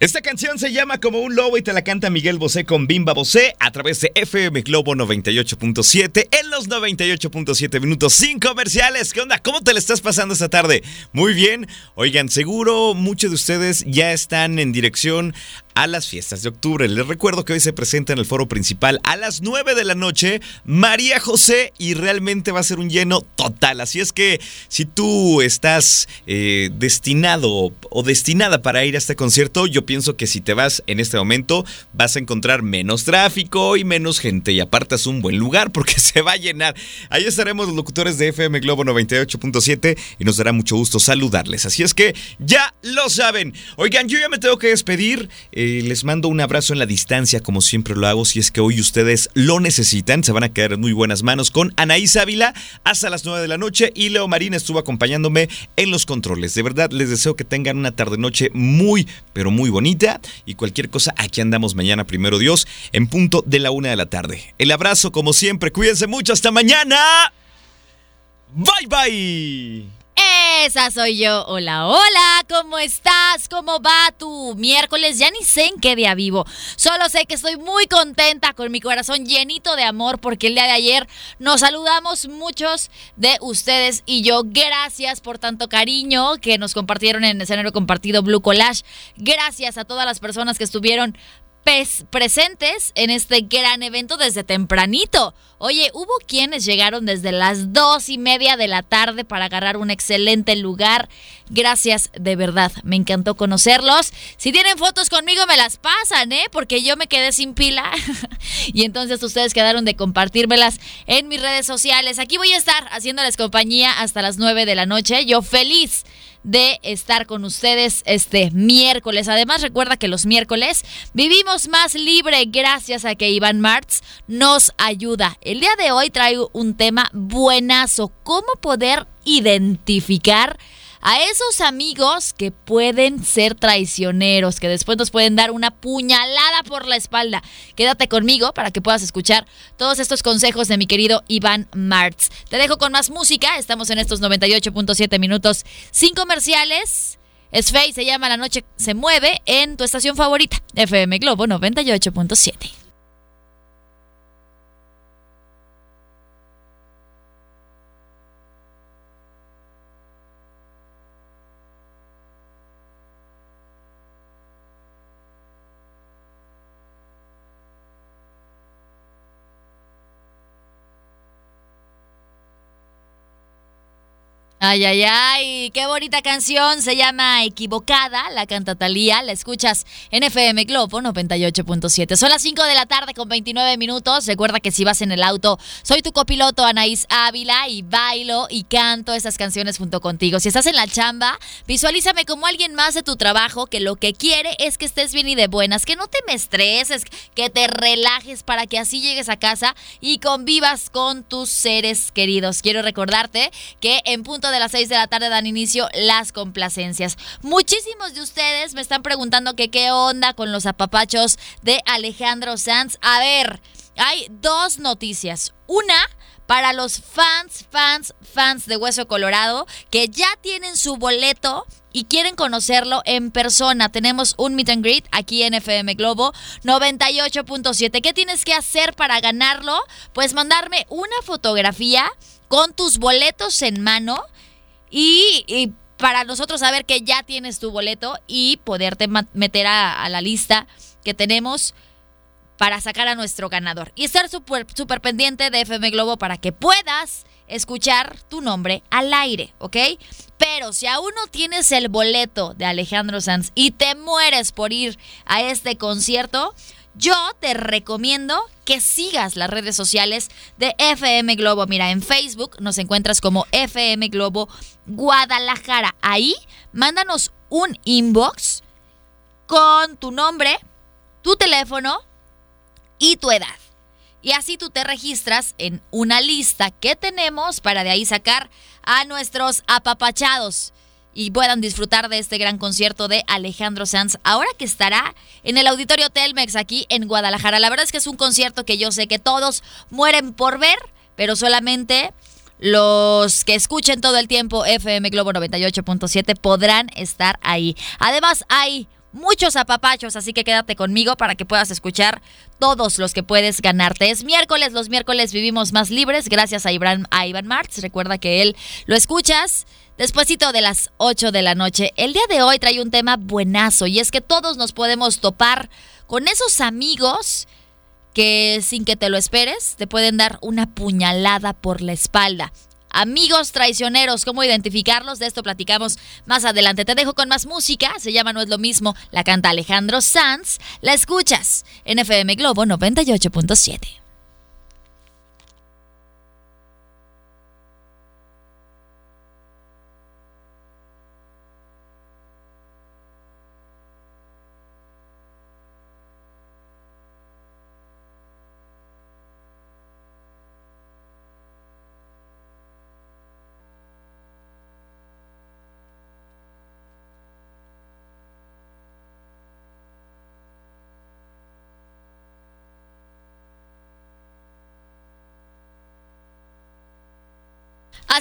Esta canción se llama Como un lobo y te la canta Miguel Bosé con Bimba Bosé a través de FM Globo 98.7 en los 98.7 minutos sin comerciales. ¿Qué onda? ¿Cómo te la estás pasando esta tarde? Muy bien. Oigan, seguro muchos de ustedes ya están en dirección a las fiestas de octubre. Les recuerdo que hoy se presenta en el foro principal a las 9 de la noche María José y realmente va a ser un lleno total. Así es que si tú estás eh, destinado o destinada para ir a este concierto, yo pienso que si te vas en este momento vas a encontrar menos tráfico y menos gente y apartas un buen lugar porque se va a llenar. Ahí estaremos los locutores de FM Globo 98.7 y nos dará mucho gusto saludarles. Así es que ya lo saben. Oigan, yo ya me tengo que despedir. Les mando un abrazo en la distancia, como siempre lo hago. Si es que hoy ustedes lo necesitan, se van a quedar en muy buenas manos con Anaís Ávila hasta las 9 de la noche. Y Leo Marín estuvo acompañándome en los controles. De verdad, les deseo que tengan una tarde-noche muy, pero muy bonita. Y cualquier cosa, aquí andamos mañana, primero Dios, en punto de la una de la tarde. El abrazo, como siempre, cuídense mucho. Hasta mañana. Bye bye. Esa soy yo. Hola, hola, ¿cómo estás? ¿Cómo va tu miércoles? Ya ni sé en qué día vivo. Solo sé que estoy muy contenta con mi corazón llenito de amor porque el día de ayer nos saludamos muchos de ustedes y yo. Gracias por tanto cariño que nos compartieron en escenario compartido Blue Collage. Gracias a todas las personas que estuvieron presentes en este gran evento desde tempranito. Oye, hubo quienes llegaron desde las dos y media de la tarde para agarrar un excelente lugar. Gracias, de verdad, me encantó conocerlos. Si tienen fotos conmigo, me las pasan, ¿eh? Porque yo me quedé sin pila. y entonces ustedes quedaron de compartírmelas en mis redes sociales. Aquí voy a estar haciéndoles compañía hasta las nueve de la noche. Yo feliz de estar con ustedes este miércoles. Además, recuerda que los miércoles vivimos más libre gracias a que Iván Martz nos ayuda. El día de hoy traigo un tema buenazo, cómo poder identificar a esos amigos que pueden ser traicioneros, que después nos pueden dar una puñalada por la espalda. Quédate conmigo para que puedas escuchar todos estos consejos de mi querido Iván Martz. Te dejo con más música, estamos en estos 98.7 minutos sin comerciales. Es se llama La Noche se mueve en tu estación favorita, FM Globo 98.7. Ay, ay, ay, qué bonita canción. Se llama Equivocada, la canta Talía. La escuchas en FM Globo 98.7. Son las 5 de la tarde con 29 minutos. Recuerda que si vas en el auto, soy tu copiloto Anaís Ávila y bailo y canto esas canciones junto contigo. Si estás en la chamba, visualízame como alguien más de tu trabajo que lo que quiere es que estés bien y de buenas, que no te me estreses, que te relajes para que así llegues a casa y convivas con tus seres queridos. Quiero recordarte que en punto de las 6 de la tarde dan inicio las complacencias. Muchísimos de ustedes me están preguntando que qué onda con los apapachos de Alejandro Sanz. A ver, hay dos noticias. Una para los fans, fans, fans de Hueso Colorado que ya tienen su boleto y quieren conocerlo en persona. Tenemos un meet and greet aquí en FM Globo 98.7. ¿Qué tienes que hacer para ganarlo? Pues mandarme una fotografía con tus boletos en mano y, para nosotros saber que ya tienes tu boleto y poderte meter a, la lista que tenemos para sacar a nuestro ganador. Y estar súper super pendiente de FM Globo para que puedas escuchar tu nombre al aire, ¿ok? Pero si aún no tienes el boleto de Alejandro Sanz y te mueres por ir a este concierto, yo te recomiendo que sigas las redes sociales de FM Globo. Mira, en Facebook nos encuentras como FM Globo Guadalajara. Ahí mándanos un inbox con tu nombre, tu teléfono y tu edad. Y así tú te registras en una lista que tenemos para de ahí sacar a nuestros apapachados y puedan disfrutar de este gran concierto de Alejandro Sanz, ahora que estará en el Auditorio Telmex aquí en Guadalajara. La verdad es que es un concierto que yo sé que todos mueren por ver, pero solamente los que escuchen todo el tiempo FM Globo 98.7 podrán estar ahí. Además, hay muchos apapachos, así que quédate conmigo para que puedas escuchar todos los que puedes ganarte. Es miércoles, los miércoles vivimos más libres gracias a Iván, a Iván Martz. Recuerda que él lo escuchas despuesito de las 8 de la noche. El día de hoy trae un tema buenazo y es que todos nos podemos topar con esos amigos que sin que te lo esperes te pueden dar una puñalada por la espalda. Amigos traicioneros, ¿cómo identificarlos? De esto platicamos más adelante. Te dejo con más música, se llama No es lo mismo, la canta Alejandro Sanz. La escuchas en FM Globo 98.7.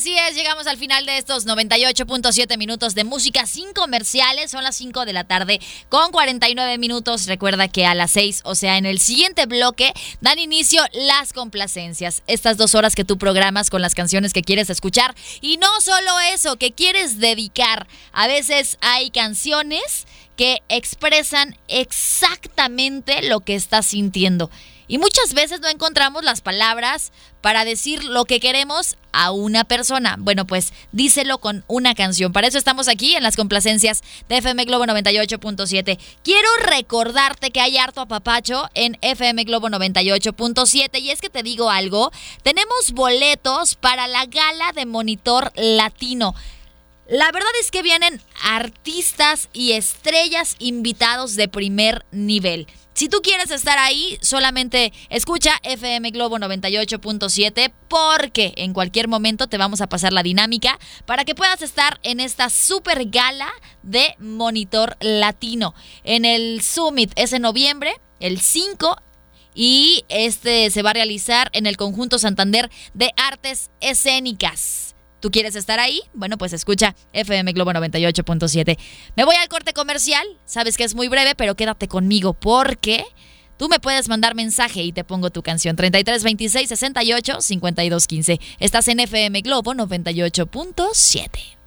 Así es, llegamos al final de estos 98.7 minutos de música sin comerciales. Son las 5 de la tarde con 49 minutos. Recuerda que a las 6, o sea, en el siguiente bloque, dan inicio las complacencias. Estas dos horas que tú programas con las canciones que quieres escuchar. Y no solo eso, que quieres dedicar. A veces hay canciones que expresan exactamente lo que estás sintiendo. Y muchas veces no encontramos las palabras para decir lo que queremos a una persona. Bueno, pues díselo con una canción. Para eso estamos aquí en las complacencias de FM Globo 98.7. Quiero recordarte que hay harto apapacho en FM Globo 98.7 y es que te digo algo, tenemos boletos para la gala de monitor latino. La verdad es que vienen artistas y estrellas invitados de primer nivel. Si tú quieres estar ahí, solamente escucha FM Globo 98.7 porque en cualquier momento te vamos a pasar la dinámica para que puedas estar en esta super gala de Monitor Latino. En el Summit es en noviembre, el 5 y este se va a realizar en el conjunto Santander de Artes Escénicas. ¿Tú quieres estar ahí? Bueno, pues escucha FM Globo 98.7. Me voy al corte comercial. Sabes que es muy breve, pero quédate conmigo porque tú me puedes mandar mensaje y te pongo tu canción 33 26 68 52 15. Estás en FM Globo 98.7.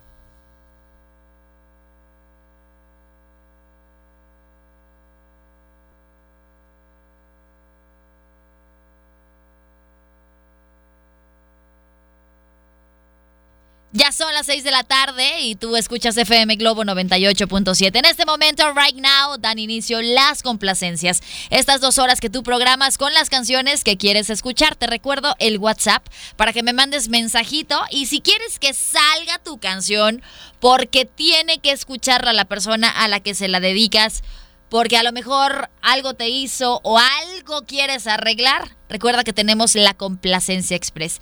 Ya son las 6 de la tarde y tú escuchas FM Globo 98.7. En este momento, right now, dan inicio las complacencias. Estas dos horas que tú programas con las canciones que quieres escuchar. Te recuerdo el WhatsApp para que me mandes mensajito y si quieres que salga tu canción porque tiene que escucharla la persona a la que se la dedicas porque a lo mejor algo te hizo o algo quieres arreglar, recuerda que tenemos la complacencia express.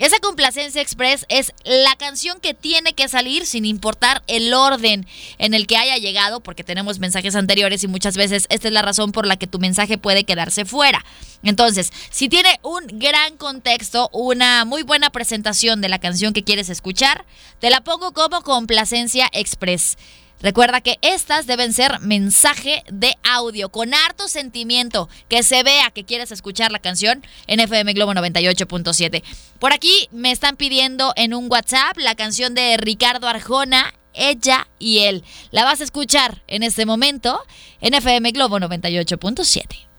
Esa complacencia express es la canción que tiene que salir sin importar el orden en el que haya llegado, porque tenemos mensajes anteriores y muchas veces esta es la razón por la que tu mensaje puede quedarse fuera. Entonces, si tiene un gran contexto, una muy buena presentación de la canción que quieres escuchar, te la pongo como complacencia express. Recuerda que estas deben ser mensaje de audio con harto sentimiento, que se vea que quieres escuchar la canción en FM Globo 98.7. Por aquí me están pidiendo en un WhatsApp la canción de Ricardo Arjona, ella y él. La vas a escuchar en este momento en FM Globo 98.7.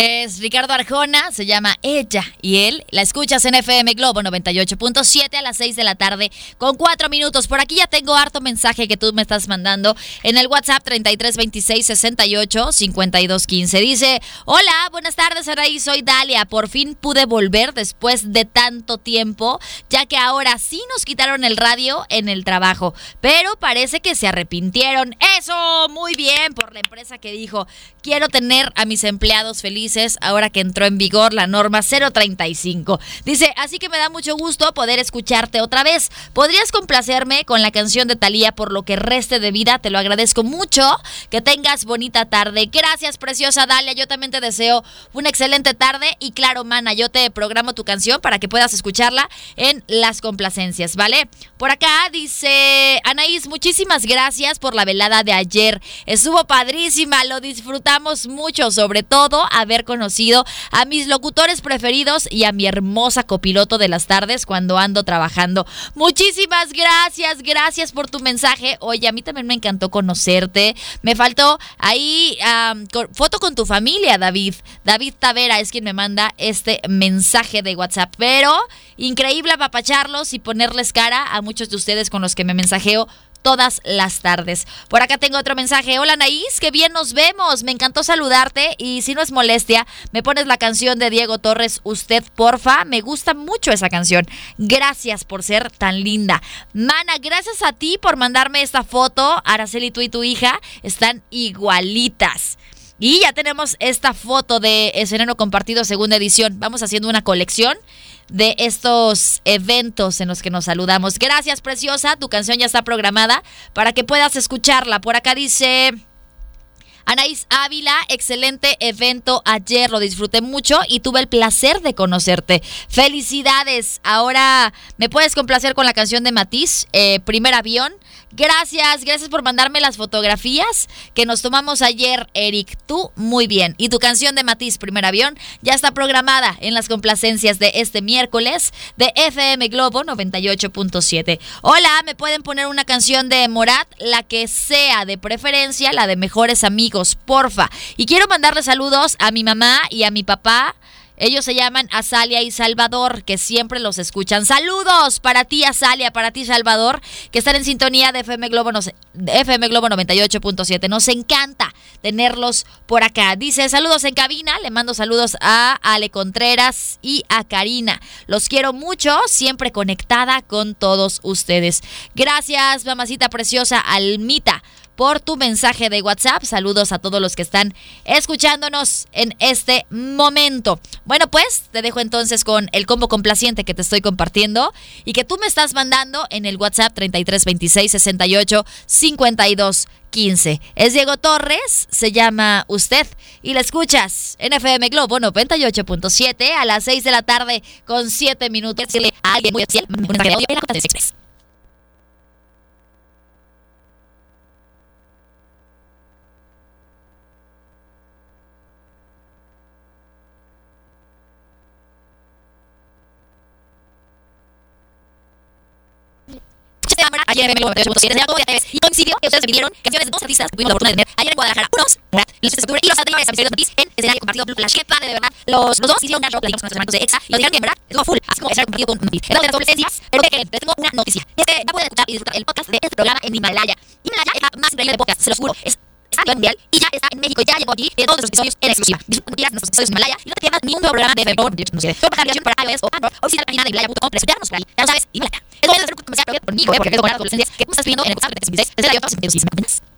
Es Ricardo Arjona, se llama Ella y él. La escuchas en FM Globo 98.7 a las 6 de la tarde con 4 minutos. Por aquí ya tengo harto mensaje que tú me estás mandando en el WhatsApp 3326 68 52 15. Dice: Hola, buenas tardes, Araí. Soy Dalia. Por fin pude volver después de tanto tiempo, ya que ahora sí nos quitaron el radio en el trabajo. Pero parece que se arrepintieron. Eso, muy bien por la empresa que dijo: Quiero tener a mis empleados felices ahora que entró en vigor la norma 035. Dice, así que me da mucho gusto poder escucharte otra vez. ¿Podrías complacerme con la canción de Talía por lo que reste de vida? Te lo agradezco mucho. Que tengas bonita tarde. Gracias, preciosa Dalia. Yo también te deseo una excelente tarde. Y claro, mana, yo te programo tu canción para que puedas escucharla en las complacencias, ¿vale? Por acá dice Anaís, muchísimas gracias por la velada de ayer. Estuvo padrísima, lo disfrutamos mucho, sobre todo haber conocido a mis locutores preferidos y a mi hermosa copiloto de las tardes cuando ando trabajando. Muchísimas gracias, gracias por tu mensaje. Oye, a mí también me encantó conocerte. Me faltó ahí foto con tu familia, David. David Tavera es quien me manda este mensaje de WhatsApp. Pero increíble apapacharlos y ponerles cara a muchos de ustedes con los que me mensajeo todas las tardes. Por acá tengo otro mensaje. Hola Naís, qué bien nos vemos. Me encantó saludarte y si no es molestia, me pones la canción de Diego Torres, Usted porfa. Me gusta mucho esa canción. Gracias por ser tan linda. Mana, gracias a ti por mandarme esta foto. Araceli, tú y tu hija están igualitas. Y ya tenemos esta foto de escenario compartido segunda edición. Vamos haciendo una colección de estos eventos en los que nos saludamos. Gracias, preciosa. Tu canción ya está programada para que puedas escucarla. Por acá dice... Anaís Ávila, excelente evento ayer, lo disfruté mucho y tuve el placer de conocerte. Felicidades. Ahora me puedes complacer con la canción de Matiz, eh, Primer Avión. Gracias, gracias por mandarme las fotografías que nos tomamos ayer, Eric. Tú muy bien. Y tu canción de Matiz, Primer Avión, ya está programada en las complacencias de este miércoles de FM Globo 98.7. Hola, ¿me pueden poner una canción de Morat? La que sea, de preferencia, la de Mejores Amigos, porfa. Y quiero mandarle saludos a mi mamá y a mi papá ellos se llaman Azalia y Salvador, que siempre los escuchan. Saludos para ti, Azalia, para ti, Salvador, que están en sintonía de FM Globo, FM Globo 98.7. Nos encanta tenerlos por acá. Dice, saludos en cabina. Le mando saludos a Ale Contreras y a Karina. Los quiero mucho, siempre conectada con todos ustedes. Gracias, mamacita preciosa, Almita por tu mensaje de WhatsApp. Saludos a todos los que están escuchándonos en este momento. Bueno, pues te dejo entonces con el combo complaciente que te estoy compartiendo y que tú me estás mandando en el WhatsApp 3326 68 52 15. Es Diego Torres, se llama Usted y la escuchas en FM Globo 98.7 a las 6 de la tarde con 7 minutos. Alguien muy especial, ayer en el y coincidió que ustedes de dos artistas que la fortuna de tener ayer en Guadalajara. Unos, los de en escenario compartido de verdad. Los, dos hicieron un gran show, platicamos con de EXA y dijeron que en verdad full, así como escenario compartido con Matiz. Era de pero que tengo una noticia. Es que escuchar y disfrutar el podcast de este programa en Himalaya. Himalaya es más increíble de podcast, se. Es mundial y ya está en México, ya llegó aquí de todos los episodios en exclusiva. Disfruta nuestros episodios en Himalaya y no te pierdas ni un de Febor, no sé, por aplicación para iOS o Android, o visita la página de Himalaya.com para escucharnos por ahí. Ya lo. Es de hacer un comercial conmigo, eh, porque quedo con que estás viendo en el WhatsApp de 36, desde la 8, 66,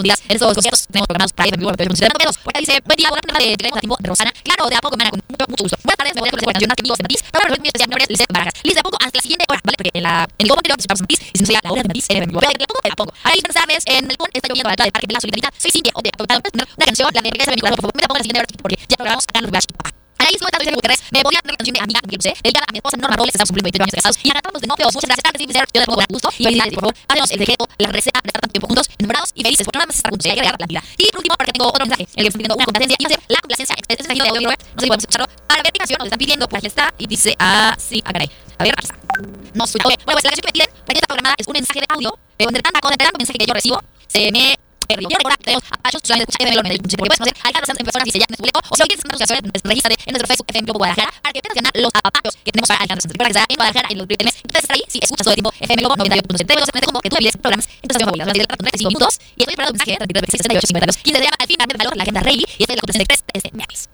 día en estos conciertos tenemos programados para pero nos pedos. Por acá dice, buen día, tarde, de de Rosana. Claro, de a poco, mana, con mucho, gusto. Me voy a conocer de Matiz. Lice Barajas. Lice, de poco hasta siguiente hora. Porque en la, en el combo anterior participamos en Matiz y si no la hora de Matiz, FM, pero de poco, de a poco. Buenas tardes, en el está lloviendo la Parque de la Solidaridad. Soy Cintia, o de una canción, la de Regresa de mi corazón, por favor, me la pongo en la siguiente hora porque ya programamos acá en los. ¿Cómo estás? Dice Gutiérrez, me voy a la canción de amiga que sé. Dedicada a mi esposa Norma Robles, estamos cumpliendo 28 años de casados. Y a de novios. Muchas gracias, Carlos. Yo te pongo gusto. Y felicidades, por favor. El decreto, la receta de tanto tiempo juntos, enamorados y felices. Porque nada más estar juntos, agregar la vida. Y por último, tengo otro mensaje, el que pidiendo una complacencia. Y va a ser la complacencia. Este mensaje de audio. No sé si podemos escucharlo. Para ver qué canción nos están pidiendo, pues está. Y dice ah, caray. A ver. No soy. Okay. Bueno, pues la canción que me piden, la que está programada es un mensaje de audio. Pero entre tanta cosa, entre tanto mensaje que yo recibo, se me A porque puedes personas y o si quieres en nuestro los los si escuchas todo el tiempo FM Globo 98.7. Te voy a hacer como que tú envíes programas en tu estación favorita durante el rato de 5 minutos y estoy esperando un mensaje 33 68 52 15 se llama al fin de la agenda y de 3 miércoles.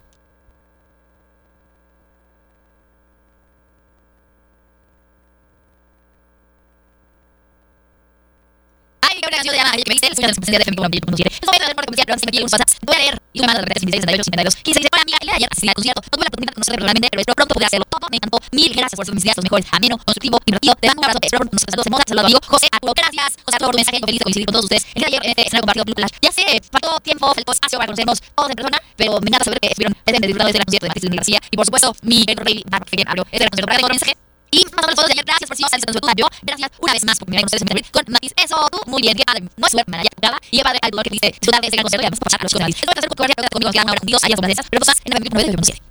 Ay, qué canción se llama me dice, escucha la competencia de FM Globo 98.7. Estoy a ver por competencia, pero antes de WhatsApp. Voy a leer y me manda de 66 68 52 15 dice, hola amiga, el día de ayer asistí al concierto. No tuve la oportunidad de conocerle personalmente, pero pronto poder hacerlo. Todo me encantó. Mil gracias por sus mis días, los mejores, ameno, constructivo, divertido. Te mando un abrazo, espero nos presentamos en moda. Saludos amigo José Arturo. Gracias, José Arturo, mensaje. Feliz de coincidir con todos ustedes. El día de ayer este escenario compartido. Ya sé, faltó tiempo, faltó espacio para conocernos todos en persona, pero me encanta saber que estuvieron presentes disfrutando de este concierto de García. Y por supuesto, mi Rey Barro, que bien hablo. Este era el concierto. Para. Y más o menos fotos de ayer. Gracias por si no con yo. Gracias una vez más por venir con ustedes con Matis. Eso, tú, muy bien. Qué padre. No es suerte, ya graba. Y qué padre al que viste disfrutar de este gran concierto y además pasar los cosas. Esto va a hacer conmigo conmigo que ahora contigo hayas complacencias, pero cosas en el 2009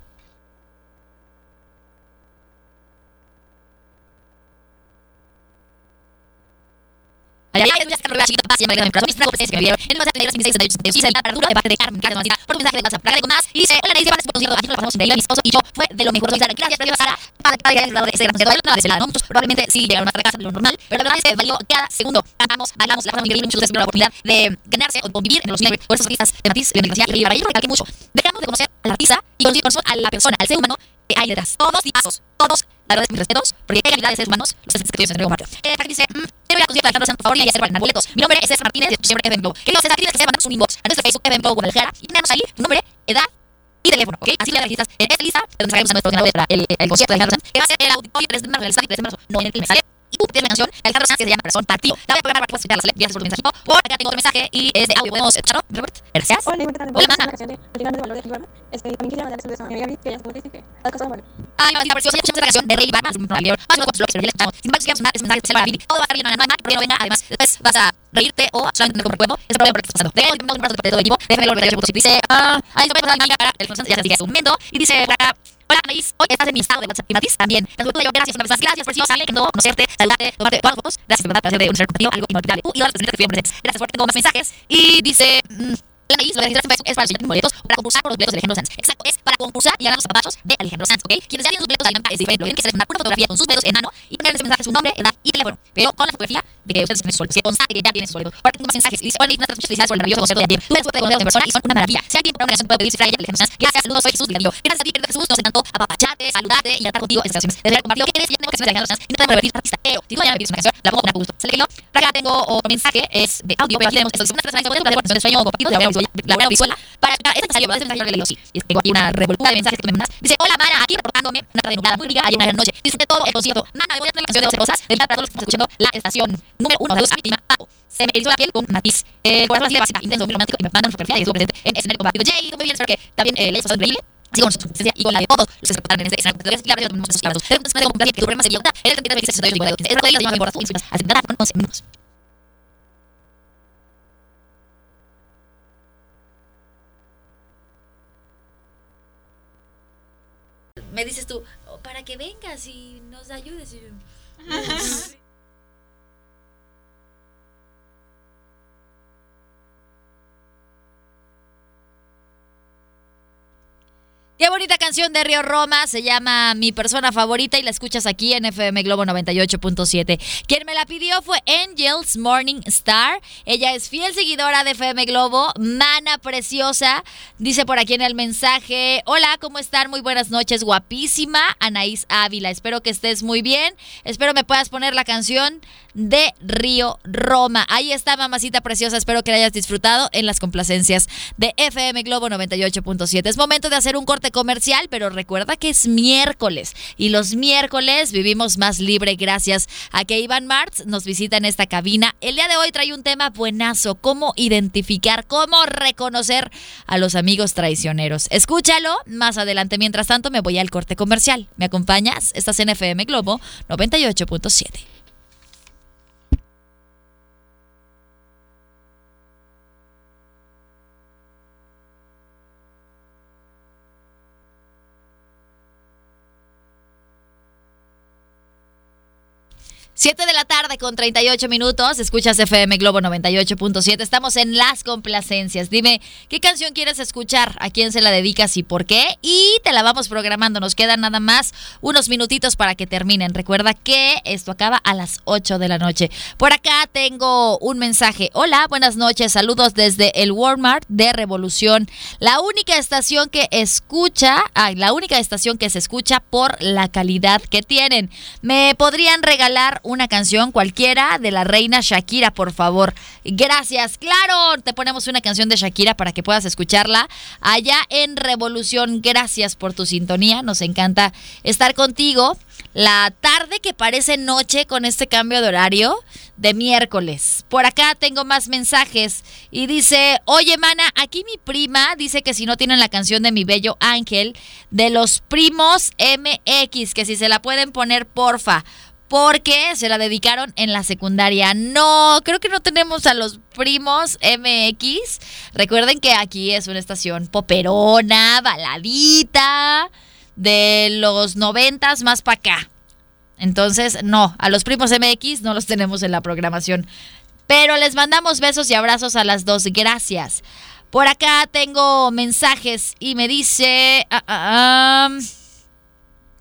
Ay, que me vieron. En el WhatsApp de 66 68 sí, para Arturo, de parte de Carmen, Carmen, Martina, por un mensaje de WhatsApp, para con más. Y dice, hola, dice, por concierto, aquí nos lo pasamos increíble, mi esposo y yo, fue de lo mejor, no probablemente sí llegaron la casa lo normal, pero la verdad es que valió cada segundo, cantamos, bailamos, la muchos la oportunidad de ganarse o en los por artistas de Matiz, de y mucho, dejamos de conocer al artista y conocer a la persona, al ser humano que hay detrás, todos y pasos, todos, la verdad es mis respetos, porque qué calidad de seres humanos, los que entrego Eh, dice, mmm, Alejandro Santos, por favor, y hacer boletos. Mi nombre es César Martínez, siempre César, tienes que mandarnos un inbox a nuestro Facebook Globo Guadalajara y tenemos ahí nombre, edad y teléfono, ¿ok? Así le registras en esta lista, donde sacaremos a nuestro ganador para el, el, concierto de Alejandro Santos, que va a ser el auditorio 3 de marzo, el estadio 3 de marzo, no en el ¿sale? Tienes una canción de Alejandro Santos que se llama Corazón Partido. La voy a programar para que puedas escucharla. Gracias por tu mensajito. Por acá tengo otro mensaje y es de audio. ¿Podemos escucharlo, Robert? Gracias. Hola, Hola, mana. Este, también quisiera mandarles un beso a mi amiga que ella es que las cosas van. Ay, mamacita preciosa, ya escuchamos la canción de Rey Barba, un anterior. Más bloques, pero ya escuchamos. Sin embargo, si quieres mandar ese mensaje especial para Billy, todo va a estar bien, no hay mal, no venga. Además, después vas a reírte o solamente tener como recuerdo ese problema por el que estás pasando. Te un abrazo de todo el equipo. Déjame lo que dice, ah, ay, no voy a pasar la para el ya se momento. Y dice, por acá, Hola, Anaís. Hoy estás en mi estado de WhatsApp y tú y yo, gracias más. Gracias que no conocerte, saludarte, tomarte todas. Gracias por de un ser algo inolvidable. Tú y todas las personas. Gracias por tengo más mensajes. Y dice. Mmm, la lo de Facebook es para los boletos para concursar por los de y ganar los zapachos de Alejandro Sanz, ¿ok? Quienes ya tienen sus boletos de es diferente. Tienen que seleccionar una fotografía con sus dedos en mano y su nombre, edad y teléfono. Pero con la fotografía de que ustedes tienen consta que. Y dice, hola, muchas felicidades por el maravilloso concierto de ayer. De persona y son una maravilla. Si alguien por una puede pedir cifra Alejandro Sanz, gracias, saludos, soy Jesús. Gracias a ti, querido Jesús, nos encantó apapacharte, saludarte y tratar contigo estas canciones. Desde el compartido que eres, ya tengo canciones audio, la buena visual para este este. Y una de mensajes que tú me mandas. Dice, hola, Mana, aquí reportándome una tarde muy rica ayer noche. Disfruté todo el concierto. Mana, voy a la canción de 12 cosas. De para todos los que la estación número uno. Mi prima, Paco. Se me erizó la con matiz. Eh, corazón así de básica, intenso, muy y me mandan fotografía y estuvo presente en escenario compartido. Jay, también eh, le increíble. Así con su y con la de todos los que. Y que tu problema sería el 33 26 68 52. Es la cual me borra tú y subas a sentar con 11 minutos. Me dices tú, para que vengas y nos ayudes. Qué bonita canción de Río Roma, se llama Mi persona favorita y la escuchas aquí en FM Globo 98.7. Quien me la pidió fue Angels Morning Star. Ella es fiel seguidora de FM Globo, mana preciosa. Dice por aquí en el mensaje, hola, ¿cómo están? Muy buenas noches, guapísima. Anaís Ávila, espero que estés muy bien. Espero me puedas poner la canción de Río Roma. Ahí está, mamacita preciosa, espero que la hayas disfrutado en las complacencias de FM Globo 98.7. Es momento de hacer un corte comercial, pero recuerda que es miércoles y los miércoles vivimos más libre gracias a que Iván Martz nos visita en esta cabina. El día de hoy trae un tema buenazo, cómo identificar, cómo reconocer a los amigos traicioneros. Escúchalo más adelante. Mientras tanto, me voy al corte comercial. ¿Me acompañas? Estás en FM Globo 98.7. 7 de la tarde con 38 minutos, escuchas FM Globo 98.7, estamos en las complacencias. Dime, ¿qué canción quieres escuchar? ¿A quién se la dedicas y por qué? Y te la vamos programando, nos quedan nada más unos minutitos para que terminen. Recuerda que esto acaba a las 8 de la noche. Por acá tengo un mensaje. Hola, buenas noches, saludos desde el Walmart de Revolución. La única estación que escucha, ay, la única estación que se escucha por la calidad que tienen. ¿Me podrían regalar una canción cualquiera de la reina Shakira, por favor. Gracias. Claro, te ponemos una canción de Shakira para que puedas escucharla allá en Revolución. Gracias por tu sintonía. Nos encanta estar contigo. La tarde que parece noche con este cambio de horario de miércoles. Por acá tengo más mensajes y dice, oye mana, aquí mi prima dice que si no tienen la canción de mi bello ángel de los primos MX, que si se la pueden poner porfa porque se la dedicaron en la secundaria. No, creo que no tenemos a los primos MX. Recuerden que aquí es una estación poperona, baladita, de los noventas más para acá. Entonces, no, a los primos MX no los tenemos en la programación. Pero les mandamos besos y abrazos a las dos. Gracias. Por acá tengo mensajes y me dice... Ah, ah, ah,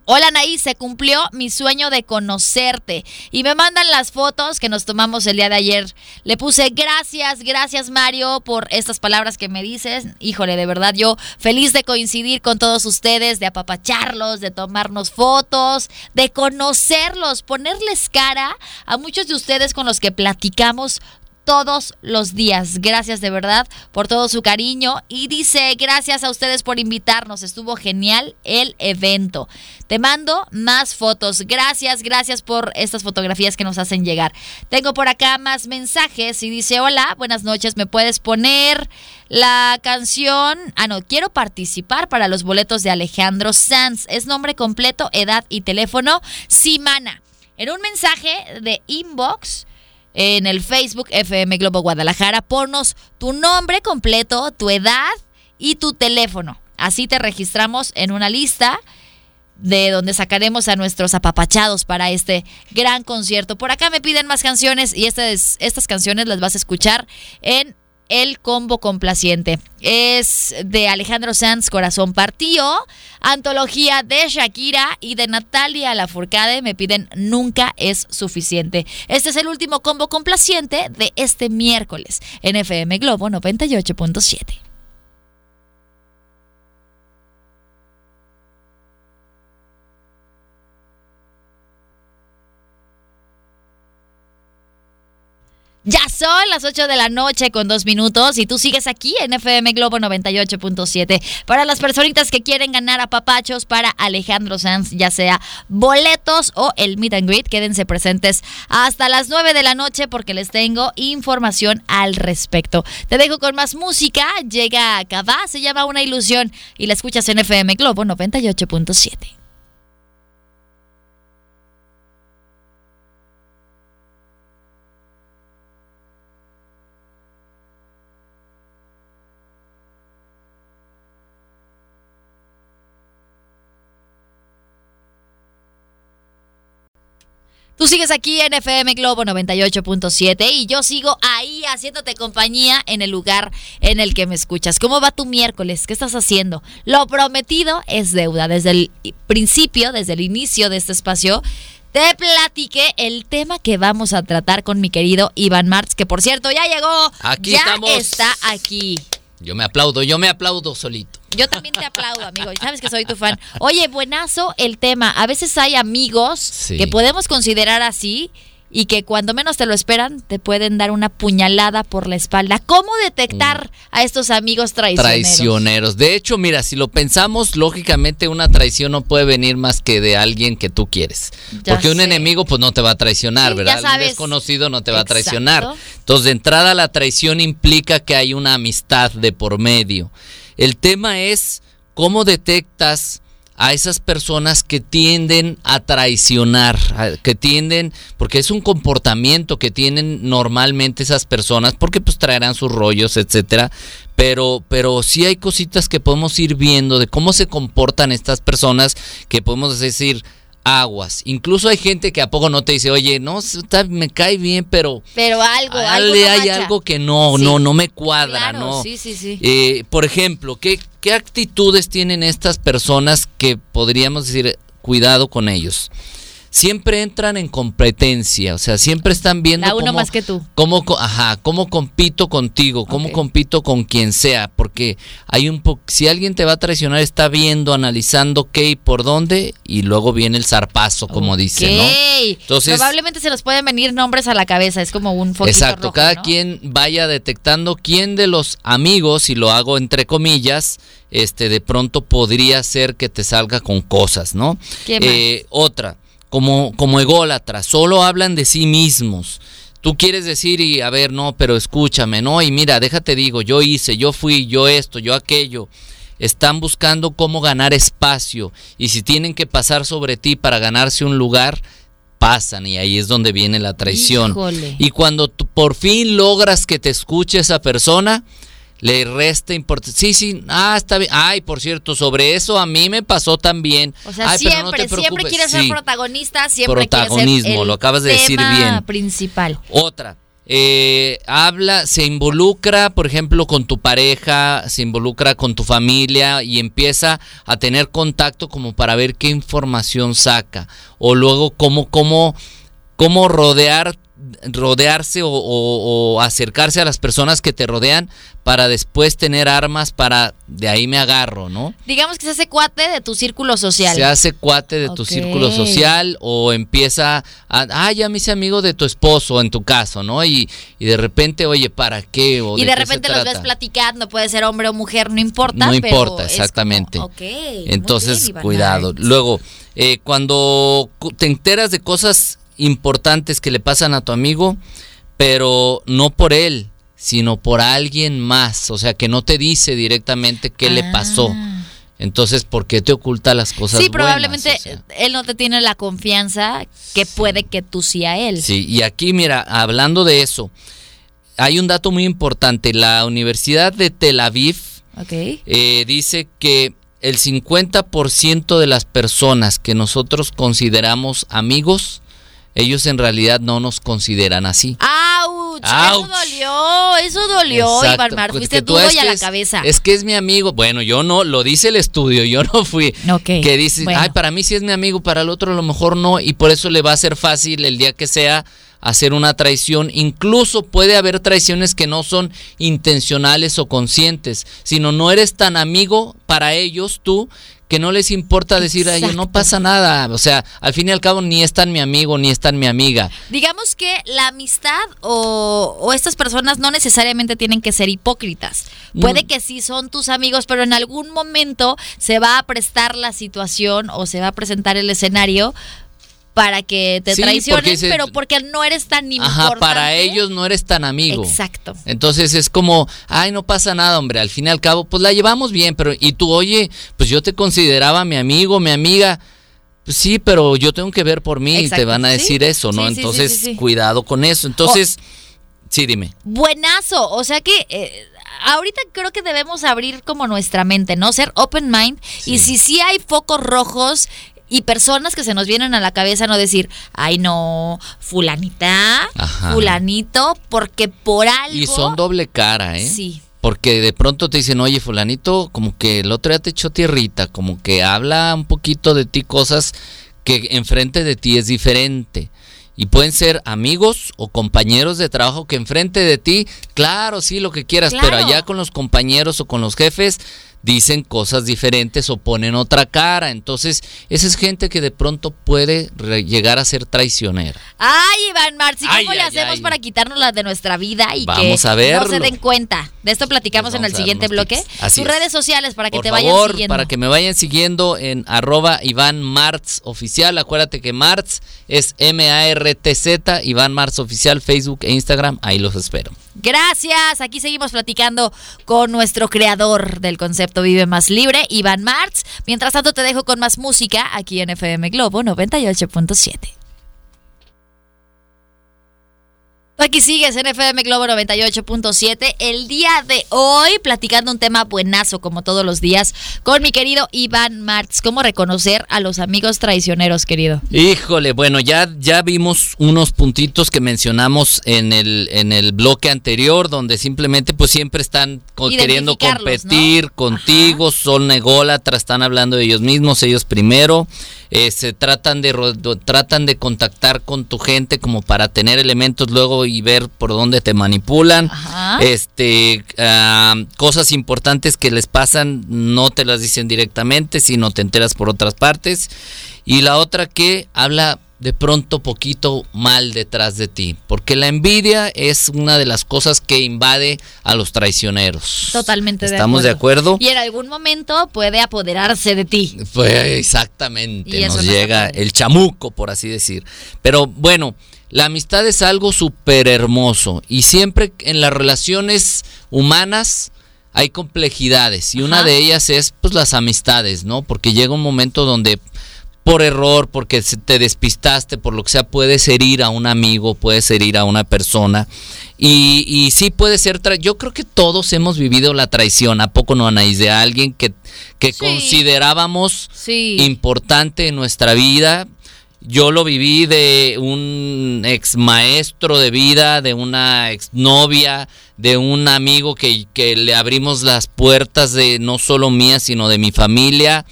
Hola Naí, se cumplió mi sueño de conocerte. Y me mandan las fotos que nos tomamos el día de ayer. Le puse gracias, gracias Mario por estas palabras que me dices. Híjole, de verdad yo feliz de coincidir con todos ustedes, de apapacharlos, de tomarnos fotos, de conocerlos, ponerles cara a muchos de ustedes con los que platicamos todos los días. Gracias de verdad por todo su cariño y dice, gracias a ustedes por invitarnos, estuvo genial el evento. Te mando más fotos. Gracias, gracias por estas fotografías que nos hacen llegar. Tengo por acá más mensajes y dice, hola, buenas noches, ¿me puedes poner la canción? Ah, no, quiero participar para los boletos de Alejandro Sanz. Es nombre completo, edad y teléfono. Simana. En un mensaje de inbox en el Facebook FM Globo Guadalajara. Ponnos tu nombre completo, tu edad y tu teléfono. Así te registramos en una lista de donde sacaremos a nuestros apapachados para este gran concierto. Por acá me piden más canciones y estas, estas canciones las vas a escuchar en el combo complaciente. Es de Alejandro Sanz, Corazón Partido, antología de Shakira y de Natalia Lafourcade. Me piden Nunca es suficiente. Este es el último combo complaciente de este miércoles en FM Globo 98.7. Ya son las 8 de la noche con dos minutos y tú sigues aquí en FM Globo 98.7. Para las personitas que quieren ganar a papachos para Alejandro Sanz, ya sea boletos o el meet and greet, quédense presentes hasta las 9 de la noche porque les tengo información al respecto. Te dejo con más música. Llega Cabá, se llama Una Ilusión y la escuchas en FM Globo 98.7. Tú sigues aquí en FM Globo 98.7 y yo sigo ahí haciéndote compañía en el lugar en el que me escuchas. ¿Cómo va tu miércoles? ¿Qué estás haciendo? Lo prometido es deuda. Desde el principio, desde el inicio de este espacio, te platiqué el tema que vamos a tratar con mi querido Iván Martz, que por cierto ya llegó. Aquí ya estamos. está aquí. Yo me aplaudo, yo me aplaudo solito. Yo también te aplaudo, amigo. Sabes que soy tu fan. Oye, buenazo el tema. A veces hay amigos Sí. que podemos considerar así y que cuando menos te lo esperan te pueden dar una puñalada por la espalda. ¿Cómo detectar a estos amigos traicioneros? Traicioneros. De hecho, mira, si lo pensamos, lógicamente una traición no puede venir más que de alguien que tú quieres. Ya Porque un enemigo pues no te va a traicionar, Sí, ¿verdad? Un desconocido no te va a traicionar. Entonces, de entrada la traición implica que hay una amistad de por medio. El tema es cómo detectas a esas personas que tienden a traicionar, que tienden, porque es un comportamiento que tienen normalmente esas personas, porque pues traerán sus rollos, etcétera, pero, pero sí hay cositas que podemos ir viendo de cómo se comportan estas personas, que podemos decir aguas. Incluso hay gente que a poco no te dice, oye, no, está- me cae bien, pero Pero algo, algo no hay algo que no, Sí. no, no me cuadra, Claro, ¿no? sí, sí, sí. Eh, por ejemplo, ¿qué, ¿qué actitudes tienen estas personas que podríamos decir, cuidado con ellos? Siempre entran en competencia, o sea, siempre están viendo La uno cómo, más que tú. cómo, ajá, cómo compito contigo, cómo compito con quien sea, porque hay un po si alguien te va a traicionar está viendo, analizando qué y por dónde y luego viene el zarpazo, como dice, ¿no? Entonces- Probablemente se nos pueden venir nombres a la cabeza, es como un foquito Exacto, rojo, cada ¿no? quien vaya detectando quién de los amigos, y lo hago entre comillas, este de pronto podría ser que te salga con cosas, ¿no? ¿Qué más? Eh, otra, como, como ególatras, solo hablan de sí mismos. Tú quieres decir y a ver, no, pero escúchame, no, y mira, déjate digo, yo hice, yo fui, yo esto, yo aquello. Están buscando cómo ganar espacio y si tienen que pasar sobre ti para ganarse un lugar, pasan y ahí es donde viene la traición. Híjole. Y cuando tú por fin logras que te escuche esa persona, le resta importancia. Sí, sí, ah, está bien. Ay, por cierto, sobre eso a mí me pasó también. O sea, Ay, pero no siempre, te siempre preocupes. quiere ser protagonista, siempre Protagonismo, quiere ser el lo acabas de decir bien. principal. Otra, eh, habla, se involucra, por ejemplo, con tu pareja, se involucra con tu familia y empieza a tener contacto como para ver qué información saca. O luego cómo, cómo, cómo rodear rodearse o, o- o acercarse a las personas que te rodean para después tener armas para de ahí me agarro, ¿no? Digamos que se hace cuate de tu círculo social. Se hace cuate de tu círculo social o empieza a, ah, ya me hice amigo de tu esposo en tu caso, ¿no? Y, y de repente, oye, ¿para qué? ¿O y de repente los ves platicando, puede ser hombre o mujer, no importa. No pero importa, exactamente. como, Entonces, bien, cuidado. Luego, eh, cuando cu- te enteras de cosas importantes que le pasan a tu amigo, pero no por él, sino por alguien más, o sea, que no te dice directamente qué le pasó. Ah. Entonces, ¿por qué te oculta las cosas Sí, buenas? probablemente O sea, él no te tiene la confianza que puede que tú sí a él. Sí, y aquí mira, hablando de eso, hay un dato muy importante. La Universidad de Tel Aviv eh, dice que el 50% de las personas que nosotros consideramos amigos, ellos en realidad no nos consideran así. ¡Auch! Eso ¡Auch! dolió, eso dolió, Exacto, Iván Mar. Fuiste duro y a la es- cabeza. Es que es mi amigo. Bueno, yo no, lo dice el estudio, yo no fui. Ok, Que dice, bueno. ay, para mí sí es mi amigo, para el otro a lo mejor no, y por eso le va a ser fácil el día que sea hacer una traición. Incluso puede haber traiciones que no son intencionales o conscientes, sino no eres tan amigo para ellos tú que no les importa decir, ay, no Exacto. pasa nada. O sea, al fin y al cabo ni es tan mi amigo, ni es tan mi amiga. Digamos que la amistad o, o estas personas no necesariamente tienen que ser hipócritas. Puede que sí son tus amigos, pero en algún momento se va a prestar la situación o se va a presentar el escenario para que te Sí, traicionen, porque se- pero porque no eres tan importante. Ajá, para ellos no eres tan amigo. Exacto. Entonces es como, ay, no pasa nada, hombre, al fin y al cabo, pues la llevamos bien, pero y tú, oye, pues yo te consideraba mi amigo, mi amiga. Pues sí, pero yo tengo que ver por mí y te van a sí. decir eso, ¿no? Sí, Entonces, cuidado con eso. Entonces, sí, dime. Buenazo, o sea que eh, ahorita creo que debemos abrir como nuestra mente, ¿no? Ser open mind y si sí hay focos rojos y personas que se nos vienen a la cabeza no decir, ay no, fulanita, Ajá. fulanito, porque por algo... Y son doble cara, ¿eh? Sí. Porque de pronto te dicen, oye, fulanito, como que el otro día te echó tierrita, como que habla un poquito de ti cosas que enfrente de ti es diferente. Y pueden ser amigos o compañeros de trabajo que enfrente de ti, claro, sí, lo que quieras, pero allá con los compañeros o con los jefes, dicen cosas diferentes o ponen otra cara. Entonces, esa es gente que de pronto puede llegar a ser traicionera. Ay, Iván Marx, ¿y cómo Ay, le ay, hacemos ay. para quitárnosla de nuestra vida y Vamos que a no se den cuenta? De esto platicamos Pues en el siguiente bloque. es. redes sociales para que Por te vayan favor, siguiendo. para que me vayan siguiendo en arroba Iván Martz Oficial. Acuérdate que Martz es M-A-R-T-Z, Iván Martz Oficial, Facebook e Instagram. Ahí los espero. Gracias. Aquí seguimos platicando con nuestro creador del concepto Vive Más Libre, Iván Marx. Mientras tanto, te dejo con más música aquí en FM Globo 98.7. Aquí sigues en FM Globo 98.7. El día de hoy platicando un tema buenazo como todos los días con mi querido Iván Marx. ¿Cómo reconocer a los amigos traicioneros, querido? Híjole, bueno, ya, ya vimos unos puntitos que mencionamos en el, en el bloque anterior, donde simplemente pues siempre están queriendo competir ¿no? contigo, son ególatras, están hablando de ellos mismos, ellos primero, eh, se tratan de, tratan de contactar con tu gente como para tener elementos luego y ver por dónde te manipulan. Ajá. Este, ah, cosas importantes que les pasan no te las dicen directamente, sino te enteras por otras partes. Y la otra que habla de pronto poquito mal detrás de ti, porque la envidia es una de las cosas que invade a los traicioneros. Totalmente de ¿Estamos de acuerdo? Y en algún momento puede apoderarse de ti. Pues exactamente, nos no llega el chamuco, por así decir. Pero bueno, la amistad es algo súper hermoso y siempre en las relaciones humanas hay complejidades y una de ellas es pues las amistades, ¿no? Porque llega un momento donde por error, porque te despistaste, por lo que sea, puedes herir a un amigo, puedes herir a una persona. Y, y sí puede ser, tra- yo creo que todos hemos vivido la traición, ¿a poco no, Anaís? De alguien que, que Sí. considerábamos Sí. importante en nuestra vida. Yo lo viví de un ex maestro de vida, de una exnovia, de un amigo que, que le abrimos las puertas de no solo mía, sino de mi familia.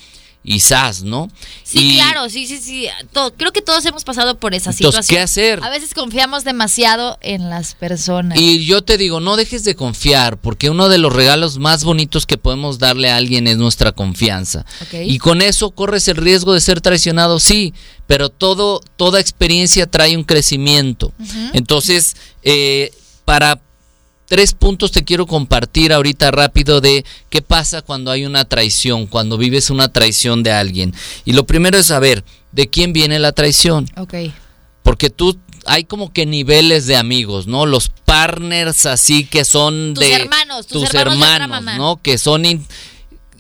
Y sas, ¿no? Sí, Y- claro, sí, sí, sí. Creo que todos hemos pasado por esa Entonces, situación. ¿qué hacer? A veces confiamos demasiado en las personas. Y yo te digo, no dejes de confiar, porque uno de los regalos más bonitos que podemos darle a alguien es nuestra confianza. Ok. Y con eso corres el riesgo de ser traicionado, sí, pero todo, toda experiencia trae un crecimiento. Entonces, eh, para tres puntos te quiero compartir ahorita rápido de qué pasa cuando hay una traición, cuando vives una traición de alguien. Y lo primero es saber de quién viene la traición. Ok. Porque tú hay como que niveles de amigos, ¿no? Los partners así que son Tus de hermanos, tus tus hermanos de mamá. ¿no? Que son in-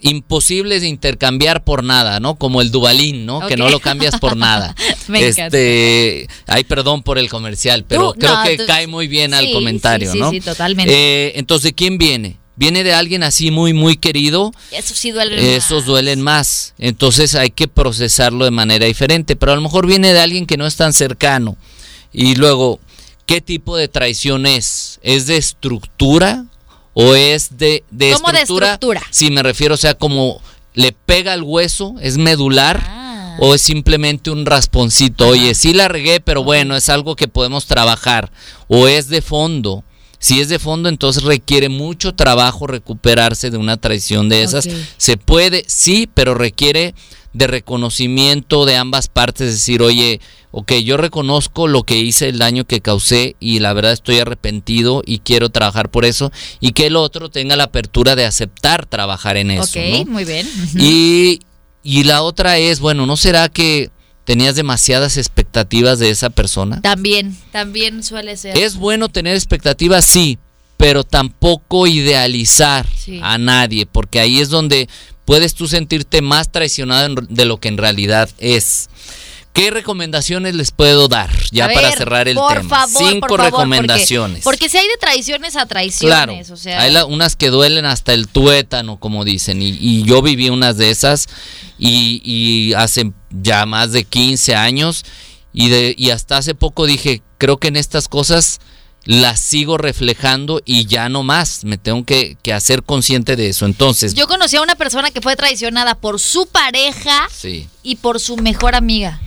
imposibles de intercambiar por nada, ¿no? Como el Dubalín, ¿no? Que no lo cambias por nada. Me encanta. este, ay, perdón por el comercial, pero Tú- creo no, que tú- cae muy bien al comentario, sí, sí, ¿no? sí, totalmente. Eh, entonces, ¿de quién viene? Viene de alguien así muy, muy querido, Eso sí duele. esos más. duelen más. Entonces hay que procesarlo de manera diferente. Pero a lo mejor viene de alguien que no es tan cercano. Y luego, ¿qué tipo de traición es? ¿Es de estructura? ¿O es de, de ¿Cómo de estructura? estructura? Sí, me refiero, o sea, como le pega al hueso, es medular. Ah. ¿O es simplemente un rasponcito? Oye, sí la regué, pero bueno, es algo que podemos trabajar. ¿O es de fondo? Si es de fondo, entonces requiere mucho trabajo recuperarse de una traición de esas. Se puede, sí, pero requiere de reconocimiento de ambas partes, decir, oye, ok, yo reconozco lo que hice, el daño que causé y la verdad estoy arrepentido y quiero trabajar por eso y que el otro tenga la apertura de aceptar trabajar en eso. Ok, ¿no? muy bien. Y, y la otra es, bueno, ¿no será que tenías demasiadas expectativas de esa persona? También, también suele ser. Es bueno tener expectativas, sí, pero tampoco idealizar Sí. a nadie, porque ahí es donde puedes tú sentirte más traicionado de lo que en realidad es. ¿Qué recomendaciones les puedo dar ya para cerrar el por tema? favor, Cinco por favor, recomendaciones. Porque, si hay de traiciones a Claro, traiciones, o sea, hay la- unas que duelen hasta el tuétano, como dicen, y, y yo viví unas de esas y, y hace ya más de 15 años y, de, y hasta hace poco dije, creo que en estas cosas las sigo reflejando y ya no más, me tengo que, que hacer consciente de eso. Entonces, yo conocí a una persona que fue traicionada por su pareja sí. y por su mejor amiga.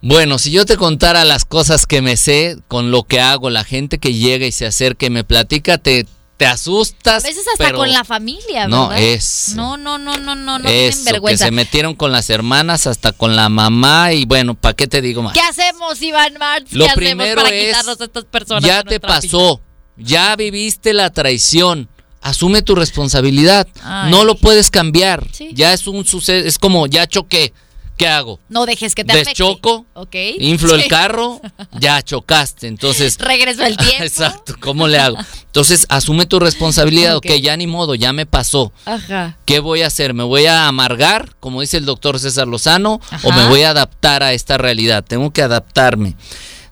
Bueno, si yo te contara las cosas que me sé con lo que hago, la gente que llega y se acerca y me platica, te, te asustas. A veces hasta pero con la familia, ¿verdad? No, es. No, no, no, no, no, no eso, tienen vergüenza. que se metieron con las hermanas, hasta con la mamá y bueno, ¿para qué te digo más? ¿Qué hacemos, Iván Martz? Lo ¿Qué primero hacemos para es, quitarnos a estas personas? ya te pasó, ya viviste la traición. Asume tu responsabilidad. Ay. No lo puedes cambiar. Sí. Ya es un suceso, es como ya choqué. ¿Qué hago? No dejes que te afecte. Deschoco, Ok. inflo el carro, ya chocaste. Entonces, Regreso el tiempo. exacto, ¿cómo le hago? Entonces, asume tu responsabilidad. Ok. ok, ya ni modo, ya me pasó. Ajá. ¿Qué voy a hacer? ¿Me voy a amargar, como dice el doctor César Lozano, Ajá. o me voy a adaptar a esta realidad? Tengo que adaptarme.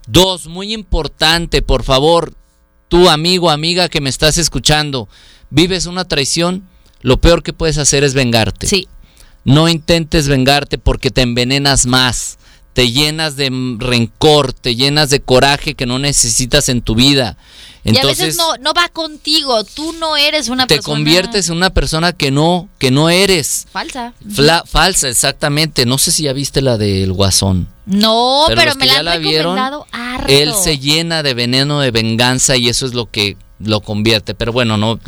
Dos, muy importante, por favor, tú amigo, amiga que me estás escuchando, vives una traición, lo peor que puedes hacer es vengarte. Sí. No intentes vengarte porque te envenenas más, te llenas de rencor, te llenas de coraje que no necesitas en tu vida. y a Entonces, veces no, no va contigo. Tú no eres una te persona conviertes en una persona que no, que no eres. falsa. Fla- falsa, exactamente. No sé si ya viste la del Guasón. No, pero, me la ya han la vieron, recomendado harto. Él se llena de veneno de venganza y eso es lo que lo convierte. Pero bueno, no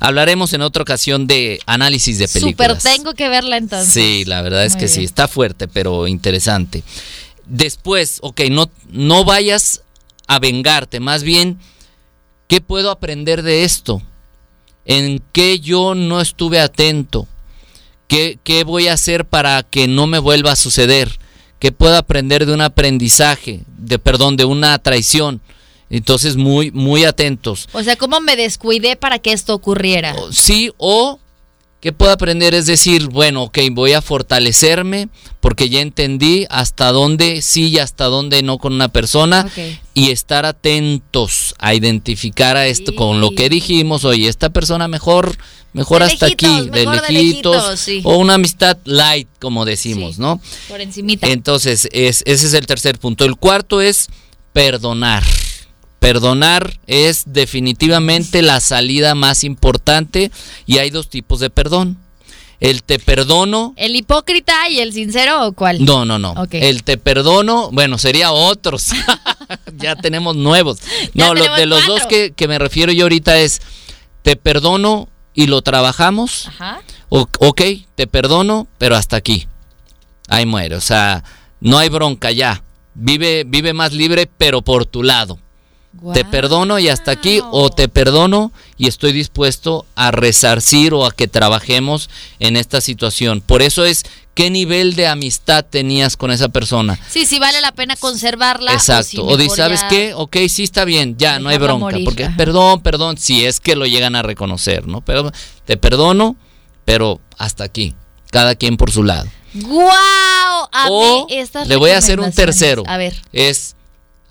hablaremos en otra ocasión de análisis de Súper, películas. tengo que verla entonces. Sí, la verdad es Muy que sí, está fuerte, pero interesante. Después, ok, no, no vayas a vengarte, más bien, ¿qué puedo aprender de esto? ¿En qué yo no estuve atento? ¿Qué, qué voy a hacer para que no me vuelva a suceder? ¿Qué puedo aprender de un aprendizaje? De, perdón, de una traición. Entonces, muy, muy atentos. O sea, ¿cómo me descuidé para que esto ocurriera? Sí, o ¿qué puedo aprender? Es decir, bueno, ok, voy a fortalecerme porque ya entendí hasta dónde sí y hasta dónde no con una persona y estar atentos a identificar a esto con lo que dijimos, oye, esta persona mejor, mejor De hasta lejitos, aquí, de mejor de lejitos, lejitos, sí. o una amistad light, como decimos, Sí. ¿no? Por encimita. Entonces, es, ese es el tercer punto. El cuarto es perdonar. Perdonar es definitivamente la salida más importante y hay dos tipos de perdón. El te perdono. ¿El hipócrita y el sincero o cuál? No, no, no. El te perdono, bueno, sería otros. ya tenemos nuevos. No, lo- de los cuatro. dos que, que me refiero yo ahorita es te perdono y lo trabajamos. Ajá. O- ok, te perdono, pero hasta aquí. Ahí muere. O sea, no hay bronca ya. Vive, vive más libre, pero por tu lado. Te perdono y hasta aquí, o te perdono y estoy dispuesto a resarcir o a que trabajemos en esta situación. Por eso es qué nivel de amistad tenías con esa persona. Sí, sí vale la pena conservarla. Exacto. si O, mejor ¿sabes ya- qué? Ok, sí está bien, ya, no hay bronca. morir, Porque ajá. perdón, perdón, si es que lo llegan a reconocer, ¿no? Pero te perdono, pero hasta aquí. Cada quien por su lado. ¡Guau! O estas le voy a hacer un tercero. A ver. Es,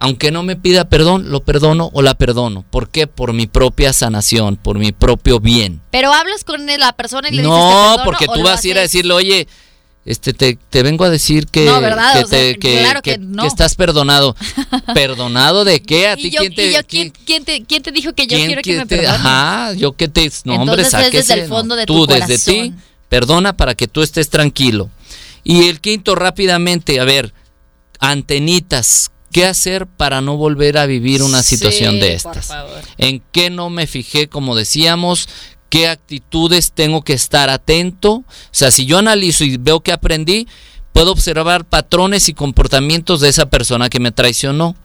aunque no me pida perdón, lo perdono o la perdono. ¿Por qué? Por mi propia sanación, por mi propio bien. Pero hablas con la persona y le dices No, "Te perdono", porque tú vas a ir a decirle, oye, este te, te vengo a decir que, No, ¿verdad? que, O sea, te- que- claro que no. que estás perdonado. ¿Perdonado de qué? ¿A ti ¿Y yo, quién te, yo, quién- ¿quién, quién te, quién te dijo que yo quiero que me perdones? Ajá, yo que te... No, hombre, Entonces es desde el no. fondo de Tú, tu desde ti, perdona para que tú estés tranquilo. Y el quinto, rápidamente, a ver, antenitas, ¿qué hacer para no volver a vivir una situación Sí, de estas? en qué no me fijé, como decíamos, qué actitudes tengo que estar atento. O sea, si yo analizo y veo que aprendí, puedo observar patrones y comportamientos de esa persona que me traicionó.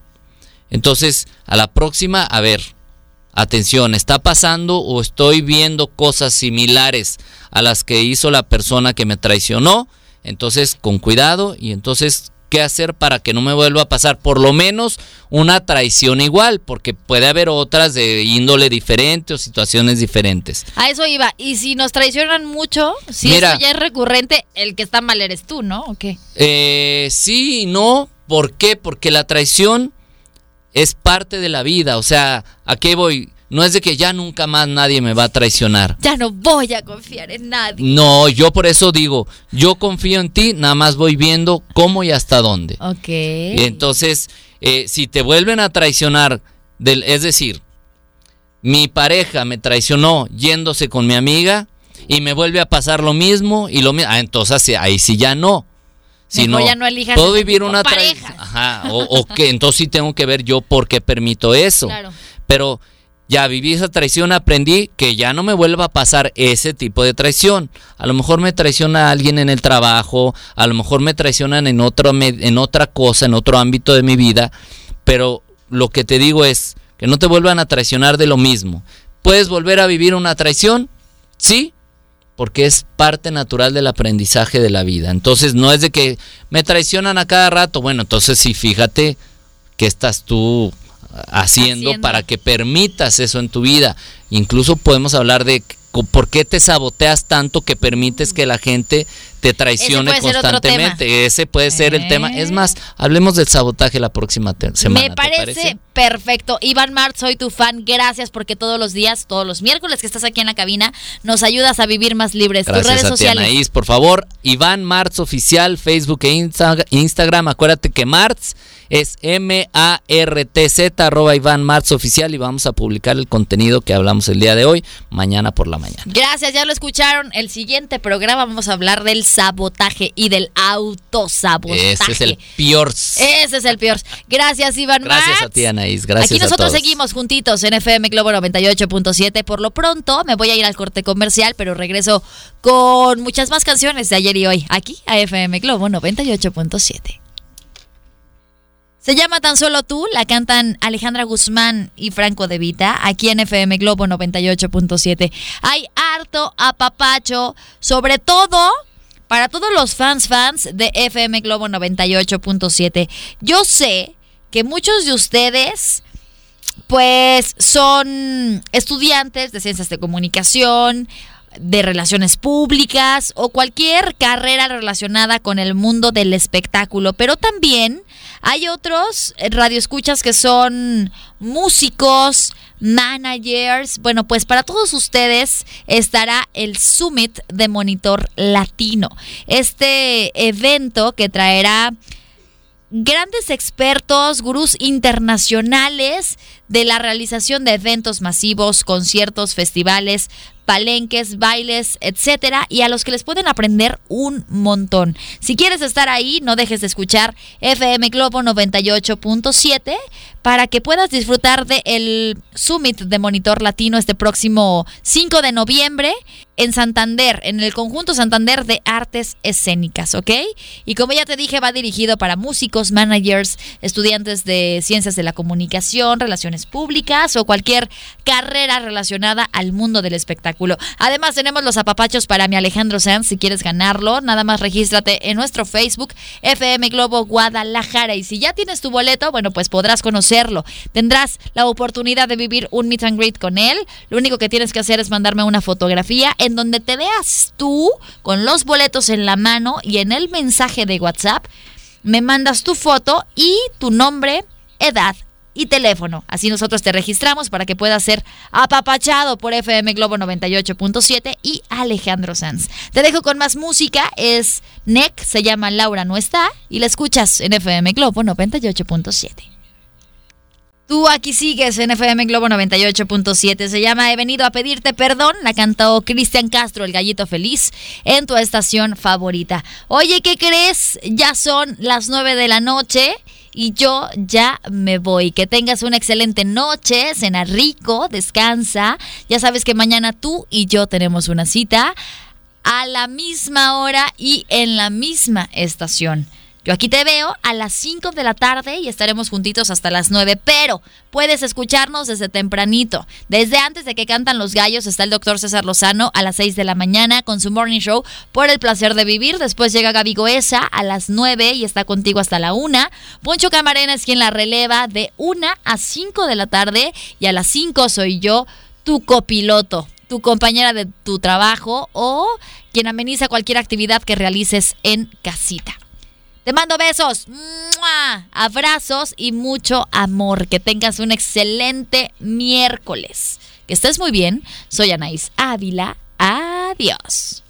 Entonces, a la próxima, a ver, atención, ¿está pasando o estoy viendo cosas similares a las que hizo la persona que me traicionó? Entonces, con cuidado y entonces, ¿qué hacer para que no me vuelva a pasar por lo menos una traición igual? Porque puede haber otras de índole diferente o situaciones diferentes. A eso iba. Y si nos traicionan mucho, si Mira. eso ya es recurrente, el que está mal eres tú, ¿no? ¿O qué? Eh, sí y no. ¿Por qué? Porque la traición es parte de la vida. O sea, ¿a qué voy? No es de que ya nunca más nadie me va a traicionar. Ya no voy a confiar en nadie. No, yo por eso digo, yo confío en ti, nada más voy viendo cómo y hasta dónde. Ok. Y entonces, eh, si te vuelven a traicionar, del, es decir, mi pareja me traicionó yéndose con mi amiga y me vuelve a pasar lo mismo y lo mismo, ah, entonces ahí sí ya no. Si no, ya no elijas puedo vivir una parejas. Ajá, o, o que entonces sí tengo que ver yo por qué permito eso. Claro. Pero ya viví esa traición, aprendí que ya no me vuelva a pasar ese tipo de traición. A lo mejor me traiciona alguien en el trabajo, a lo mejor me traicionan en, otro, en otra cosa, en otro ámbito de mi vida, pero lo que te digo es que no te vuelvan a traicionar de lo mismo. ¿Puedes volver a vivir una traición? Sí, porque es parte natural del aprendizaje de la vida. Entonces no es de que me traicionan a cada rato. Bueno, entonces sí, fíjate que estás tú haciendo, haciendo, para que permitas eso en tu vida. Incluso podemos hablar de por qué te saboteas tanto que permites que la gente te traicione constantemente. Ese puede ser el tema. Es más, eh. hablemos del sabotaje la próxima semana. Me parece, perfecto. Iván Mart, soy tu fan. Gracias porque todos los días, todos los miércoles que estás aquí en la cabina, nos ayudas a vivir más libres. Gracias Tus redes a sociales. Anaís, por favor, Iván Martz oficial, Facebook e Instagram. Acuérdate que Martz es M-A-R-T-Z, arroba Iván Martz oficial y vamos a publicar el contenido que hablamos el día de hoy, mañana por la mañana. Gracias, ya lo escucharon. El siguiente programa vamos a hablar del sabotaje y del autosabotaje. Ese es el peor. Ese es el peor. Gracias, Iván Gracias a ti, Anaís. Gracias Aquí nosotros a todos. seguimos juntitos en FM Globo 98.7. Por lo pronto, me voy a ir al corte comercial, pero regreso con muchas más canciones de ayer y hoy, aquí a FM Globo 98.7. Se llama Tan Solo Tú, la cantan Alejandra Guzmán y Franco De Vita, aquí en FM Globo 98.7. Hay harto apapacho, sobre todo para todos los fans fans de FM Globo 98.7. Yo sé que muchos de ustedes pues son estudiantes de ciencias de comunicación, de relaciones públicas o cualquier carrera relacionada con el mundo del espectáculo, pero también hay otros radioescuchas que son músicos, managers. Bueno, pues para todos ustedes estará el Summit de Monitor Latino. Este evento que traerá grandes expertos, gurús internacionales de la realización de eventos masivos, conciertos, festivales, palenques, bailes, etcétera, y a los que les pueden aprender un montón. Si quieres estar ahí, no dejes de escuchar FM Globo 98.7 para que puedas disfrutar del el Summit de Monitor Latino este próximo 5 de noviembre en Santander, en el conjunto Santander de Artes Escénicas, ¿ok? Y como ya te dije, va dirigido para músicos, managers, estudiantes de ciencias de la comunicación, relaciones públicas o cualquier carrera relacionada al mundo del espectáculo. Además, tenemos los apapachos para mi Alejandro Sanz. Si quieres ganarlo, nada más regístrate en nuestro Facebook, FM Globo Guadalajara. Y si ya tienes tu boleto, bueno, pues podrás conocerlo. Tendrás la oportunidad de vivir un meet and greet con él. Lo único que tienes que hacer es mandarme una fotografía en donde te veas tú con los boletos en la mano y en el mensaje de WhatsApp me mandas tu foto y tu nombre, edad y teléfono. Así nosotros te registramos para que puedas ser apapachado por FM Globo 98.7 y Alejandro Sanz. Te dejo con más música, es NEC, se llama Laura no está y la escuchas en FM Globo 98.7. Tú aquí sigues en FM Globo 98.7. Se llama He venido a pedirte perdón. La cantó Cristian Castro, el gallito feliz, en tu estación favorita. Oye, ¿qué crees? Ya son las 9 de la noche y yo ya me voy. Que tengas una excelente noche, cena rico, descansa. Ya sabes que mañana tú y yo tenemos una cita a la misma hora y en la misma estación. Yo aquí te veo a las 5 de la tarde y estaremos juntitos hasta las 9, pero puedes escucharnos desde tempranito. Desde antes de que cantan los gallos está el doctor César Lozano a las 6 de la mañana con su morning show por el placer de vivir. Después llega Gaby Goesa a las 9 y está contigo hasta la 1. Poncho Camarena es quien la releva de 1 a 5 de la tarde y a las 5 soy yo, tu copiloto tu compañera de tu trabajo o quien ameniza cualquier actividad que realices en casita. Te mando besos, abrazos y mucho amor. Que tengas un excelente miércoles. Que estés muy bien. Soy Anaís Ávila. Adiós.